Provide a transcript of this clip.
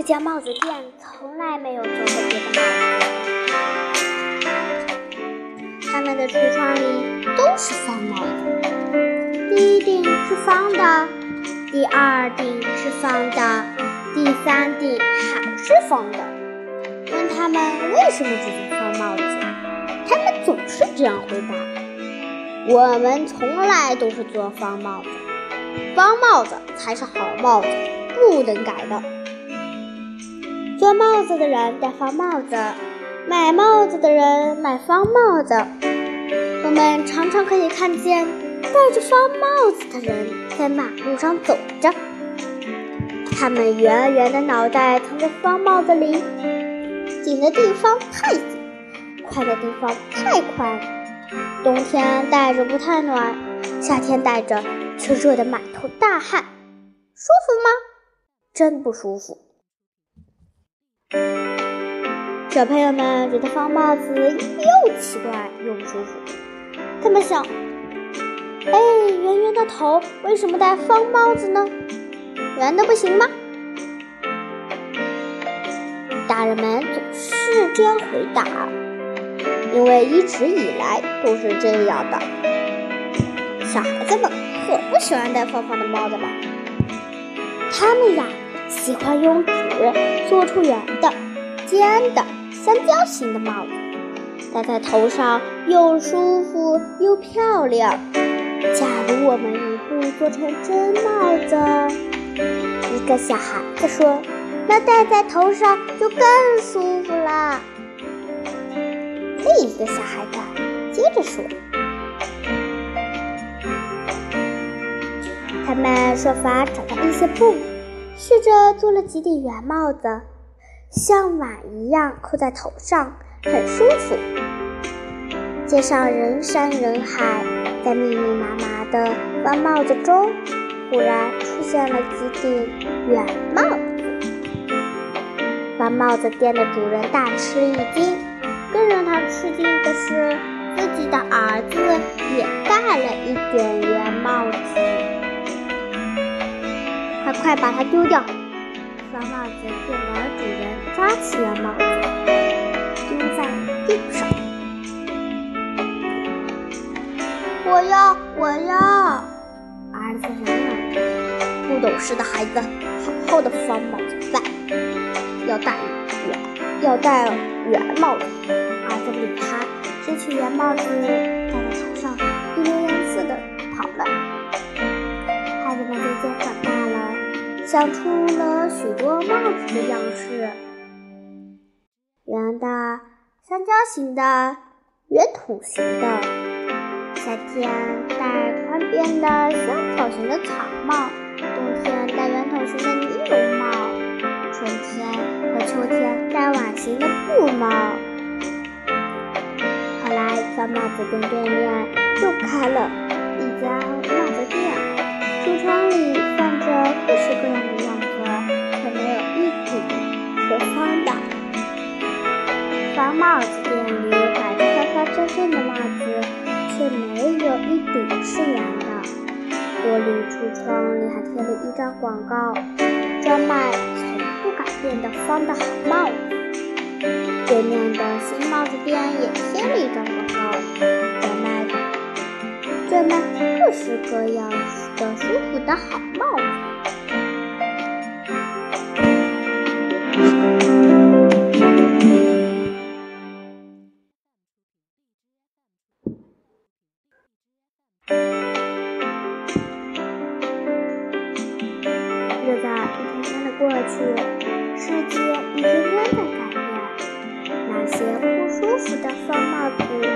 这家帽子店从来没有做过别的帽子，他们的橱窗里都是方帽子。第一顶是方的，第二顶是方的，第三顶还是方的。问他们为什么只做方帽子，他们总是这样回答：“我们从来都是做方帽子，方帽子才是好帽子，不能改的。”做帽子的人戴方帽子，买帽子的人买方帽子。我们常常可以看见戴着方帽子的人在马路上走着，他们圆圆的脑袋藏在方帽子里，紧的地方太紧，宽的地方太宽。冬天戴着不太暖，夏天戴着却热得满头大汗，舒服吗？真不舒服。小朋友们觉得方帽子又奇怪又不舒服，他们想：哎，圆圆的头为什么戴方帽子呢？圆的不行吗？大人们总是这样回答，因为一直以来都是这样的。小孩子们可不喜欢戴方方的帽子了，他们呀。喜欢用纸做出圆的、尖的、三角形的帽子，戴在头上又舒服又漂亮。假如我们一度做成真帽子，一个小孩子说：“那戴在头上就更舒服了。”另一个小孩子接着说：“他们设法找到一些布。”试着做了几顶圆帽子，像碗一样扣在头上，很舒服。街上人山人海，在密密麻麻的方帽子中，忽然出现了几顶圆帽子。方帽子店的主人大吃一惊，更让他吃惊的是，自己的儿子也戴了一顶圆帽子。快把它丢掉！帽子店的主人抓起了帽子，丢在地上。我要，我要！儿子嚷嚷着。不懂事的孩子，好好的方帽子戴，要戴圆，要戴圆帽子。儿子不理他拾起圆帽子，戴在头上，一溜烟似的跑了。孩子们渐渐长大了。想出了许多帽子的样式：圆的、三角形的、圆筒形的。夏天戴宽边的香草形的草帽，冬天戴圆筒形的尼龙帽，春天和秋天戴碗形的布帽。后来，小帽子店对面又开了一家帽子店，店里摆着方方正正的帽子，却没有一顶是圆的。玻璃橱窗里还贴了一张广告，专卖从不改变的方的好帽子。对面的新帽子店也贴了一张广告，专卖专卖各式各样的舒服的好帽子。过去世界一天天的改变那些不舒服的酸帽子